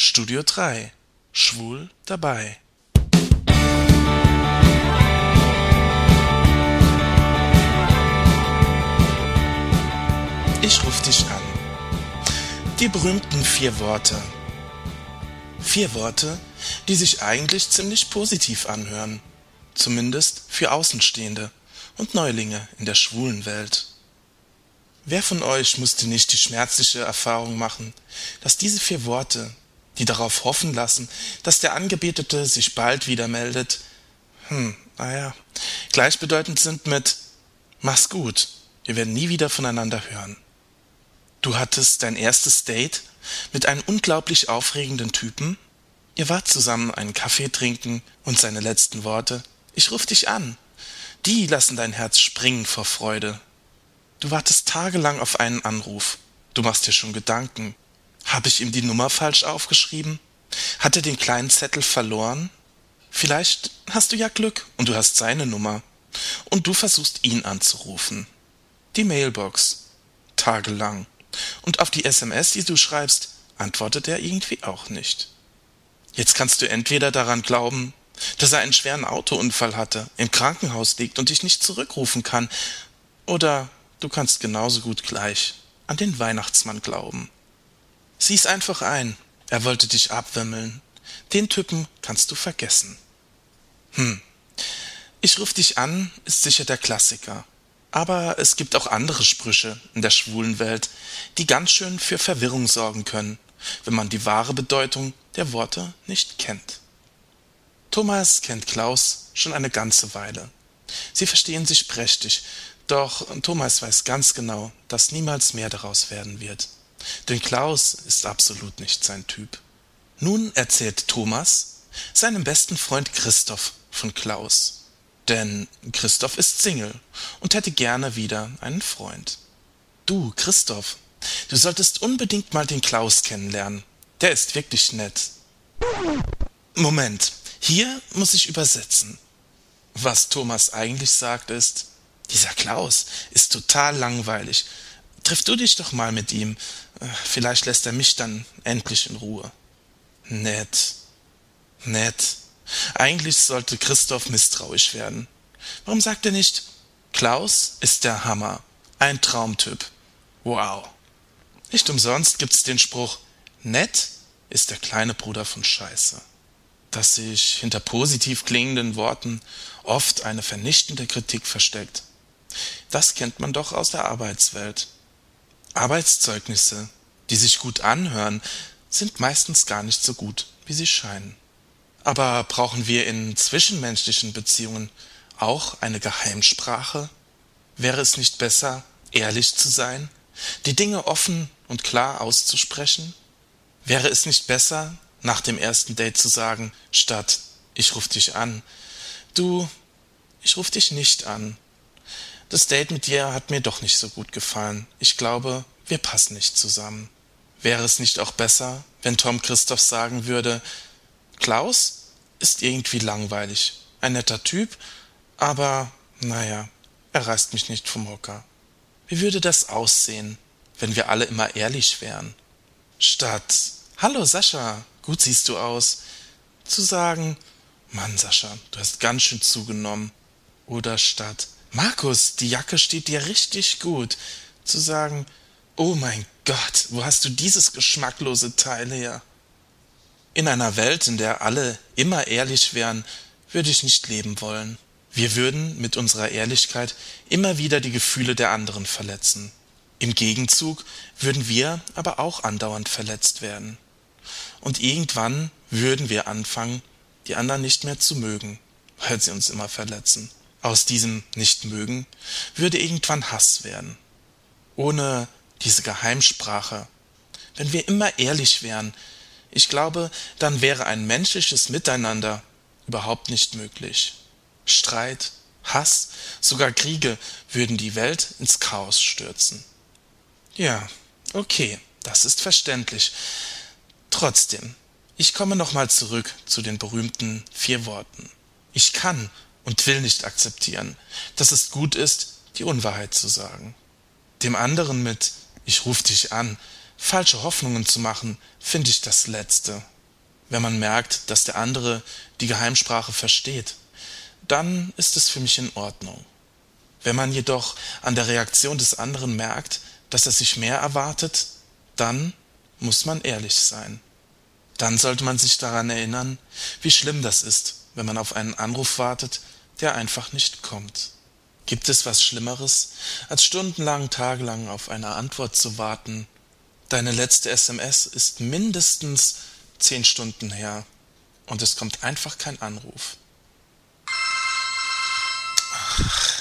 Studio 3 Schwul dabei. Ich ruf dich an. Die berühmten vier Worte. Vier Worte, die sich eigentlich ziemlich positiv anhören. Zumindest für Außenstehende und Neulinge in der schwulen Welt. Wer von euch musste nicht die schmerzliche Erfahrung machen, dass diese vier Worte, die darauf hoffen lassen, dass der Angebetete sich bald wieder meldet, hm, naja, gleichbedeutend sind mit Mach's gut, wir werden nie wieder voneinander hören. Du hattest dein erstes Date mit einem unglaublich aufregenden Typen? Ihr wart zusammen einen Kaffee trinken und seine letzten Worte Ich ruf dich an. Die lassen dein Herz springen vor Freude. Du wartest tagelang auf einen Anruf. Du machst dir schon Gedanken. Habe ich ihm die Nummer falsch aufgeschrieben? Hat er den kleinen Zettel verloren? Vielleicht hast du ja Glück und du hast seine Nummer. Und du versuchst ihn anzurufen. Die Mailbox. Tagelang. Und auf die SMS, die du schreibst, antwortet er irgendwie auch nicht. Jetzt kannst du entweder daran glauben, dass er einen schweren Autounfall hatte, im Krankenhaus liegt und dich nicht zurückrufen kann, oder Du kannst genauso gut gleich an den Weihnachtsmann glauben. Sieh's einfach ein, er wollte dich abwimmeln. Den Typen kannst du vergessen. Hm. Ich ruf dich an, ist sicher der Klassiker. Aber es gibt auch andere Sprüche in der schwulen Welt, die ganz schön für Verwirrung sorgen können, wenn man die wahre Bedeutung der Worte nicht kennt. Thomas kennt Klaus schon eine ganze Weile. Sie verstehen sich prächtig, doch Thomas weiß ganz genau, dass niemals mehr daraus werden wird. Denn Klaus ist absolut nicht sein Typ. Nun erzählt Thomas seinem besten Freund Christoph von Klaus. Denn Christoph ist Single und hätte gerne wieder einen Freund. Du, Christoph, du solltest unbedingt mal den Klaus kennenlernen. Der ist wirklich nett. Moment, hier muss ich übersetzen. Was Thomas eigentlich sagt ist, dieser Klaus ist total langweilig. Triff du dich doch mal mit ihm. Äh, vielleicht lässt er mich dann endlich in Ruhe. Nett. Nett. Eigentlich sollte Christoph misstrauisch werden. Warum sagt er nicht, Klaus ist der Hammer. Ein Traumtyp. Wow. Nicht umsonst gibt's den Spruch, nett ist der kleine Bruder von Scheiße. Dass sich hinter positiv klingenden Worten oft eine vernichtende Kritik versteckt. Das kennt man doch aus der Arbeitswelt. Arbeitszeugnisse, die sich gut anhören, sind meistens gar nicht so gut, wie sie scheinen. Aber brauchen wir in zwischenmenschlichen Beziehungen auch eine Geheimsprache? Wäre es nicht besser, ehrlich zu sein, die Dinge offen und klar auszusprechen? Wäre es nicht besser, nach dem ersten Date zu sagen, statt ich ruf dich an, du, ich ruf dich nicht an, das Date mit dir hat mir doch nicht so gut gefallen. Ich glaube, wir passen nicht zusammen. Wäre es nicht auch besser, wenn Tom Christoph sagen würde, Klaus ist irgendwie langweilig, ein netter Typ, aber naja, er reißt mich nicht vom Hocker. Wie würde das aussehen, wenn wir alle immer ehrlich wären? Statt Hallo Sascha, gut siehst du aus, zu sagen, Mann Sascha, du hast ganz schön zugenommen. Oder statt Markus, die Jacke steht dir richtig gut. Zu sagen, oh mein Gott, wo hast du dieses geschmacklose Teil her? In einer Welt, in der alle immer ehrlich wären, würde ich nicht leben wollen. Wir würden mit unserer Ehrlichkeit immer wieder die Gefühle der anderen verletzen. Im Gegenzug würden wir aber auch andauernd verletzt werden. Und irgendwann würden wir anfangen, die anderen nicht mehr zu mögen, weil sie uns immer verletzen aus diesem Nichtmögen würde irgendwann Hass werden. Ohne diese Geheimsprache, wenn wir immer ehrlich wären, ich glaube, dann wäre ein menschliches Miteinander überhaupt nicht möglich. Streit, Hass, sogar Kriege würden die Welt ins Chaos stürzen. Ja, okay, das ist verständlich. Trotzdem, ich komme nochmal zurück zu den berühmten vier Worten. Ich kann und will nicht akzeptieren, dass es gut ist, die Unwahrheit zu sagen. Dem anderen mit Ich ruf dich an Falsche Hoffnungen zu machen, finde ich das Letzte. Wenn man merkt, dass der andere die Geheimsprache versteht, dann ist es für mich in Ordnung. Wenn man jedoch an der Reaktion des anderen merkt, dass er sich mehr erwartet, dann muss man ehrlich sein. Dann sollte man sich daran erinnern, wie schlimm das ist, wenn man auf einen Anruf wartet, der einfach nicht kommt. Gibt es was Schlimmeres, als stundenlang, tagelang auf eine Antwort zu warten? Deine letzte SMS ist mindestens zehn Stunden her und es kommt einfach kein Anruf. Ach,